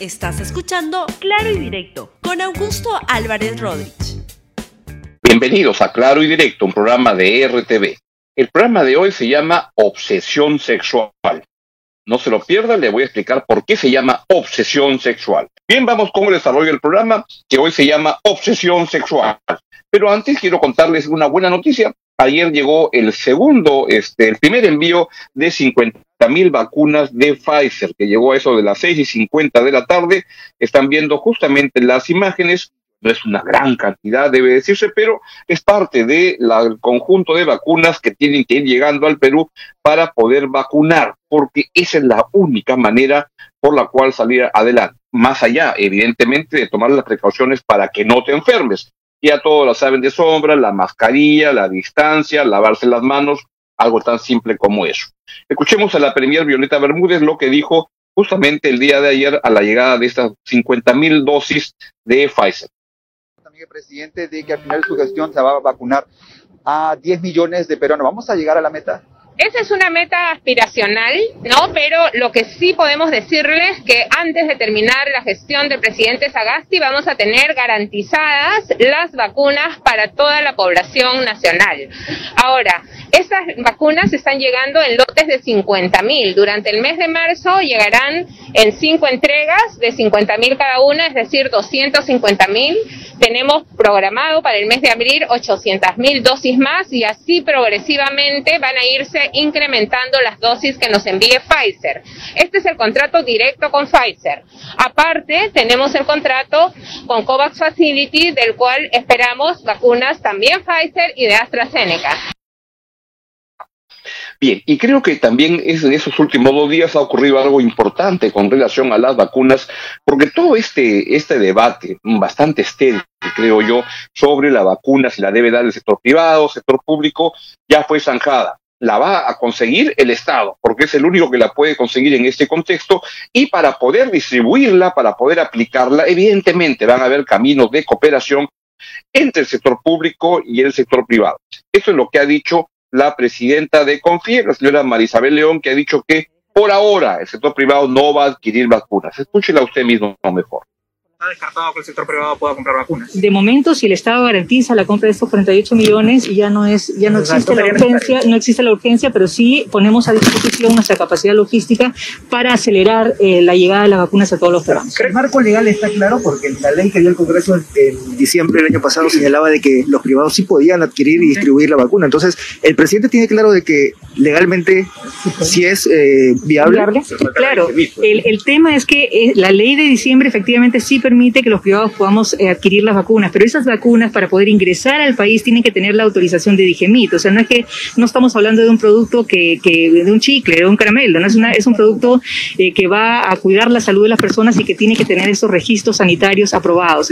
Estás escuchando Claro y Directo con Augusto Álvarez Rodríguez. Bienvenidos a Claro y Directo, un programa de RTV. El programa de hoy se llama Obsesión Sexual. No se lo pierda, le voy a explicar por qué se llama obsesión sexual. Bien, vamos con el desarrollo del programa, que hoy se llama Obsesión Sexual. Pero antes quiero contarles una buena noticia. Ayer llegó el segundo, este, el primer envío de 50 mil vacunas de Pfizer, que llegó a eso de las 6 y 50 de la tarde. Están viendo justamente las imágenes. No es una gran cantidad, debe decirse, pero es parte del conjunto de vacunas que tienen que ir llegando al Perú para poder vacunar, porque esa es la única manera por la cual salir adelante. Más allá, evidentemente, de tomar las precauciones para que no te enfermes. Ya todos lo saben de sombra, la mascarilla, la distancia, lavarse las manos, algo tan simple como eso. Escuchemos a la premier Violeta Bermúdez lo que dijo justamente el día de ayer a la llegada de estas 50 mil dosis de Pfizer. También el presidente de que al final de su gestión se va a vacunar a 10 millones de peruanos. ¿Vamos a llegar a la meta? Esa es una meta aspiracional, ¿no? Pero lo que sí podemos decirles que antes de terminar la gestión del presidente Sagasti vamos a tener garantizadas las vacunas para toda la población nacional. Ahora, esas vacunas están llegando en lotes de 50 mil. Durante el mes de marzo llegarán en cinco entregas de 50 mil cada una, es decir, 250 mil. Tenemos programado para el mes de abril 800 mil dosis más y así progresivamente van a irse incrementando las dosis que nos envíe Pfizer. Este es el contrato directo con Pfizer. Aparte, tenemos el contrato con COVAX Facility, del cual esperamos vacunas también Pfizer y de AstraZeneca. Bien, y creo que también en esos últimos dos días ha ocurrido algo importante con relación a las vacunas, porque todo este, este debate, bastante estéril, creo yo, sobre la vacuna, si la debe dar el sector privado, sector público, ya fue zanjada la va a conseguir el Estado, porque es el único que la puede conseguir en este contexto, y para poder distribuirla, para poder aplicarla, evidentemente van a haber caminos de cooperación entre el sector público y el sector privado. Eso es lo que ha dicho la presidenta de CONFIE, la señora Marisabel León, que ha dicho que por ahora el sector privado no va a adquirir vacunas. Escúchela usted mismo mejor está descartado que el sector privado pueda comprar vacunas. De momento, si el Estado garantiza la compra de estos 48 millones, ya no es, ya no existe la urgencia, no existe la urgencia, pero sí ponemos a disposición nuestra capacidad logística para acelerar eh, la llegada de las vacunas a todos los peruanos. El marco legal está claro porque la ley que dio el Congreso en diciembre del año pasado señalaba de que los privados sí podían adquirir y distribuir la vacuna. Entonces, el presidente tiene claro de que legalmente sí es eh, viable. Claro, el, el tema es que eh, la ley de diciembre efectivamente sí permite que los privados podamos eh, adquirir las vacunas, pero esas vacunas para poder ingresar al país tienen que tener la autorización de Digemit. O sea, no es que no estamos hablando de un producto que, que de un chicle, de un caramelo, no es una es un producto eh, que va a cuidar la salud de las personas y que tiene que tener esos registros sanitarios aprobados.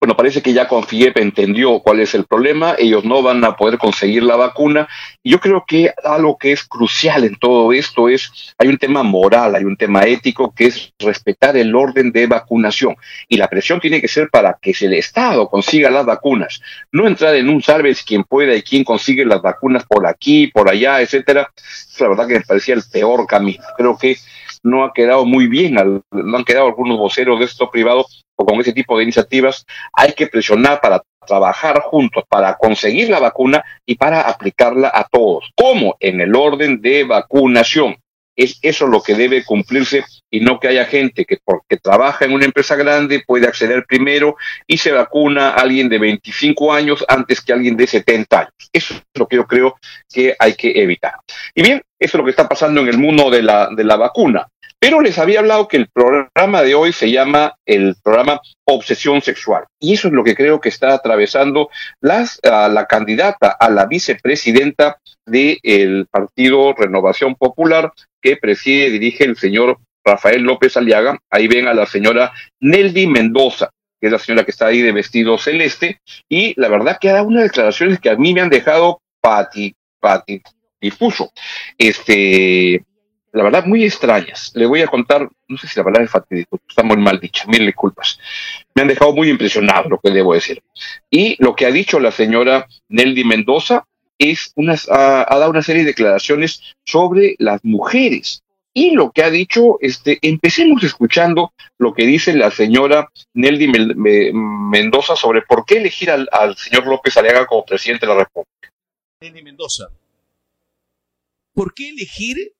Bueno, parece que ya Confiep entendió cuál es el problema, ellos no van a poder conseguir la vacuna. Y yo creo que algo que es crucial en todo esto es, hay un tema moral, hay un tema ético que es respetar el orden de vacunación. Y la presión tiene que ser para que el Estado consiga las vacunas, no entrar en un salves quien pueda y quien consigue las vacunas por aquí, por allá, etcétera. La verdad que me parecía el peor camino. Creo que no ha quedado muy bien, no han quedado algunos voceros de esto privado o con ese tipo de iniciativas, hay que presionar para trabajar juntos para conseguir la vacuna y para aplicarla a todos. ¿Cómo? En el orden de vacunación. Es eso lo que debe cumplirse y no que haya gente que porque trabaja en una empresa grande puede acceder primero y se vacuna a alguien de 25 años antes que alguien de 70 años. Eso es lo que yo creo que hay que evitar. Y bien, eso es lo que está pasando en el mundo de la, de la vacuna. Pero les había hablado que el programa de hoy se llama el programa Obsesión Sexual. Y eso es lo que creo que está atravesando la candidata a la vicepresidenta del Partido Renovación Popular que preside y dirige el señor Rafael López Aliaga. Ahí ven a la señora Neldy Mendoza, que es la señora que está ahí de vestido celeste. Y la verdad que ha dado unas declaraciones que a mí me han dejado pati, pati, difuso. Este, la verdad, muy extrañas. Le voy a contar, no sé si la palabra es fatídico, está muy mal dicha, mil disculpas. Me han dejado muy impresionado lo que debo decir. Y lo que ha dicho la señora Nelly Mendoza es una, ha, dado una serie de declaraciones sobre las mujeres y lo que ha dicho, este, empecemos escuchando lo que dice la señora Nelly Mendoza sobre por qué elegir al, señor López Aliaga como presidente de la República. Nelly Mendoza, ¿por qué elegir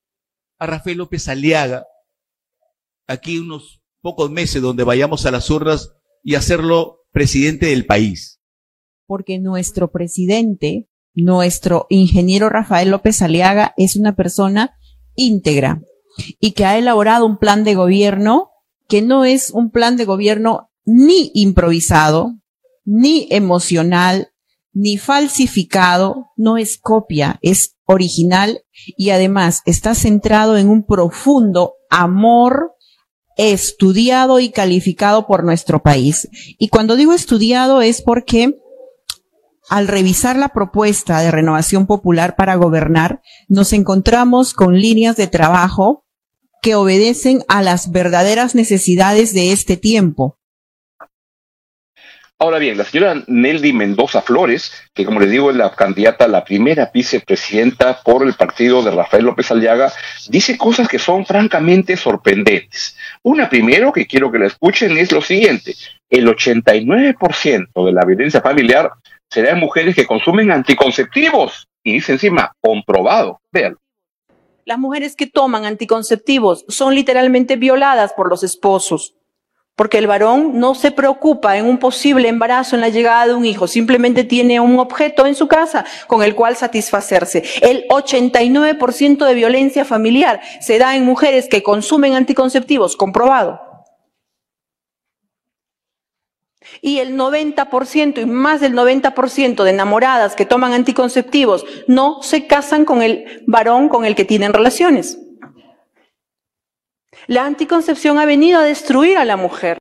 a Rafael López Aliaga aquí unos pocos meses donde vayamos a las urnas y hacerlo presidente del país? Porque nuestro presidente, nuestro ingeniero Rafael López Aliaga es una persona íntegra, y que ha elaborado un plan de gobierno que no es un plan de gobierno ni improvisado, ni emocional, ni falsificado, no es copia, es original y además está centrado en un profundo amor estudiado y calificado por nuestro país. Y cuando digo estudiado es porque al revisar la propuesta de renovación popular para gobernar, nos encontramos con líneas de trabajo que obedecen a las verdaderas necesidades de este tiempo. Ahora bien, la señora Nelly Mendoza Flores, que como les digo es la candidata a la primera vicepresidenta por el partido de Rafael López Aliaga, dice cosas que son francamente sorprendentes. Una primero que quiero que la escuchen es lo siguiente, el 89% de la violencia familiar será en mujeres que consumen anticonceptivos. Y dice encima, comprobado. Vean. Las mujeres que toman anticonceptivos son literalmente violadas por los esposos, porque el varón no se preocupa en un posible embarazo, en la llegada de un hijo, simplemente tiene un objeto en su casa con el cual satisfacerse. El 89% de violencia familiar se da en mujeres que consumen anticonceptivos, comprobado. y el 90% y más del 90% de enamoradas que toman anticonceptivos no se casan con el varón con el que tienen relaciones. La anticoncepción ha venido a destruir a la mujer.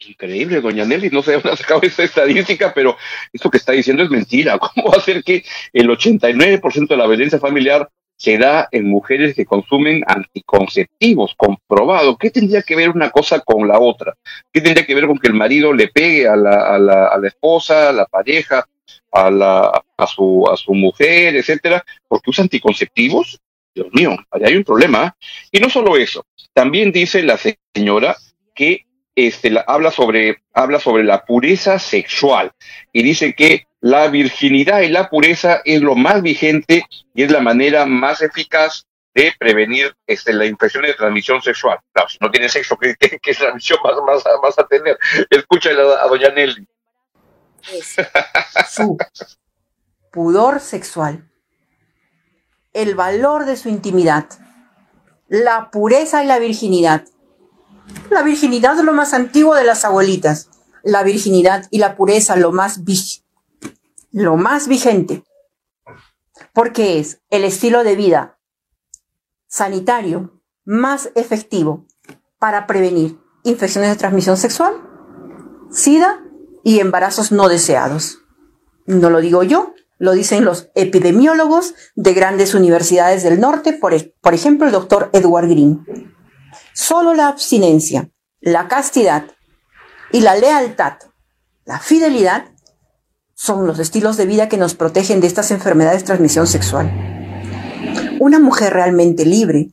Increíble, doña Nelly, no sé dónde ha sacado esa estadística, pero esto que está diciendo es mentira. ¿Cómo va a ser que el 89% de la violencia familiar se da en mujeres que consumen anticonceptivos, comprobado. ¿Qué tendría que ver una cosa con la otra? ¿Qué tendría que ver con que el marido le pegue a la, esposa, a la pareja, a, la, a su mujer, etcétera? Porque usa anticonceptivos. Dios mío, allá hay un problema. Y no solo eso, también dice la señora que este, habla, sobre, habla sobre la pureza sexual y dice que la virginidad y la pureza es lo más vigente y es la manera más eficaz de prevenir este, la infección de transmisión sexual. Claro, si no tiene sexo, ¿qué, transmisión vas, a tener? Escúchale a, doña Nelly. su pudor sexual, el valor de su intimidad, la pureza y la virginidad. La virginidad es lo más antiguo de las abuelitas. La virginidad y la pureza lo más lo más vigente, porque es el estilo de vida sanitario más efectivo para prevenir infecciones de transmisión sexual, SIDA y embarazos no deseados. No lo digo yo, lo dicen los epidemiólogos de grandes universidades del norte, por, ejemplo el doctor Edward Green. Solo la abstinencia, la castidad y la lealtad, la fidelidad son los estilos de vida que nos protegen de estas enfermedades de transmisión sexual. Una mujer realmente libre,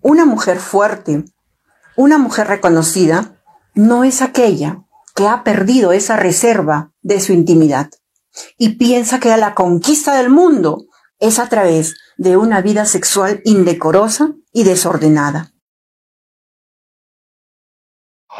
una mujer fuerte, una mujer reconocida, no es aquella que ha perdido esa reserva de su intimidad y piensa que la conquista del mundo es a través de una vida sexual indecorosa y desordenada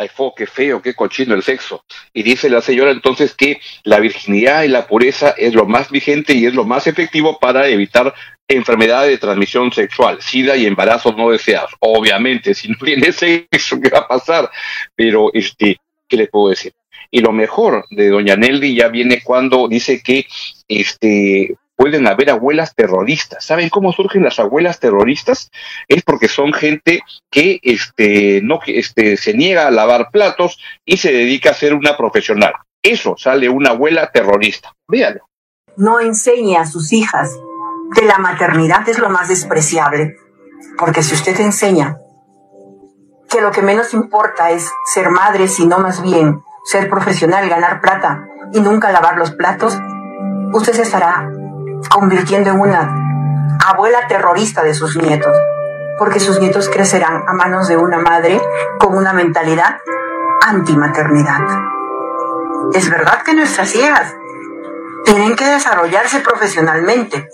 ay, fo, qué feo, qué cochino el sexo. Y dice la señora entonces que la virginidad y la pureza es lo más vigente y es lo más efectivo para evitar enfermedades de transmisión sexual, sida y embarazos no deseados. Obviamente, si no tiene sexo, ¿qué va a pasar? Pero, este, ¿qué le puedo decir? Y lo mejor de doña Nelly ya viene cuando dice que este pueden haber abuelas terroristas. ¿Saben cómo surgen las abuelas terroristas? Es porque son gente que este, no, este, se niega a lavar platos y se dedica a ser una profesional. Eso sale una abuela terrorista. No enseñe a sus hijas que la maternidad es lo más despreciable. Porque si usted enseña que lo que menos importa es ser madre, sino más bien ser profesional, ganar plata y nunca lavar los platos, usted se estará convirtiendo en una abuela terrorista de sus nietos, porque sus nietos crecerán a manos de una madre con una mentalidad antimaternidad. Es verdad que nuestras hijas tienen que desarrollarse profesionalmente,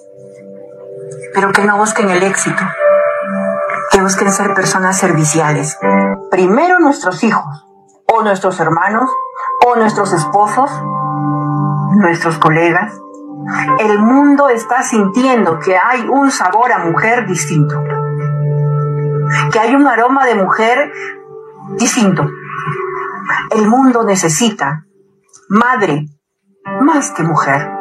pero que no busquen el éxito, que busquen ser personas serviciales. Primero nuestros hijos, o nuestros hermanos, o nuestros esposos, nuestros colegas. El mundo está sintiendo que hay un sabor a mujer distinto, que hay un aroma de mujer distinto. El mundo necesita madre más que mujer.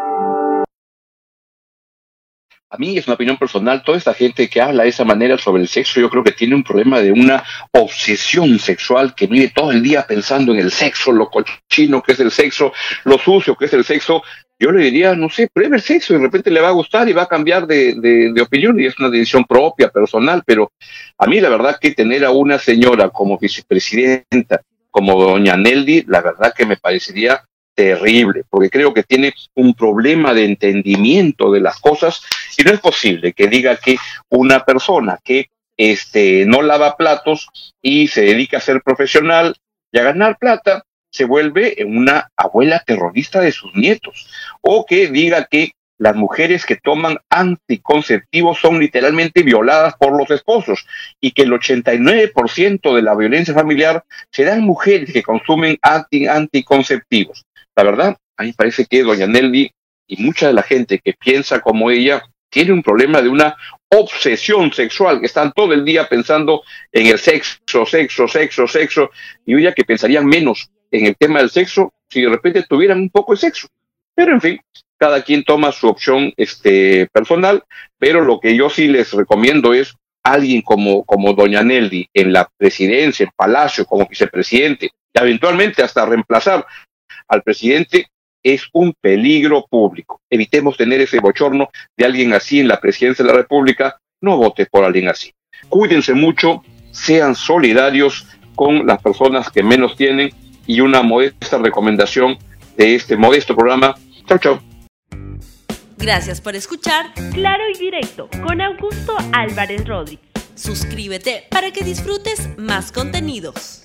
A mí es una opinión personal, toda esta gente que habla de esa manera sobre el sexo, yo creo que tiene un problema de una obsesión sexual que vive todo el día pensando en el sexo, lo cochino que es el sexo, lo sucio que es el sexo. Yo le diría, no sé, pruebe el sexo y de repente le va a gustar y va a cambiar de, de, de opinión y es una decisión propia, personal, pero a mí la verdad que tener a una señora como vicepresidenta, como doña Neldi, la verdad que me parecería terrible, porque creo que tiene un problema de entendimiento de las cosas y no es posible que diga que una persona que este, no lava platos y se dedica a ser profesional y a ganar plata, se vuelve una abuela terrorista de sus nietos, o que diga que las mujeres que toman anticonceptivos son literalmente violadas por los esposos y que el 89% de la violencia familiar se da en mujeres que consumen anti anticonceptivos. La verdad, a mí parece que doña Nelly y mucha de la gente que piensa como ella tiene un problema de una obsesión sexual, que están todo el día pensando en el sexo, sexo, sexo, sexo, y ya que pensarían menos en el tema del sexo si de repente tuvieran un poco de sexo. Pero en fin, cada quien toma su opción este, personal, pero lo que yo sí les recomiendo es alguien como, como doña Nelly en la presidencia, en Palacio, como vicepresidente, y eventualmente hasta reemplazar al presidente es un peligro público. Evitemos tener ese bochorno de alguien así en la presidencia de la República. No vote por alguien así. Cuídense mucho, sean solidarios con las personas que menos tienen y una modesta recomendación de este modesto programa. Chao, chao. Gracias por escuchar Claro y Directo con Augusto Álvarez Rodríguez. Suscríbete para que disfrutes más contenidos.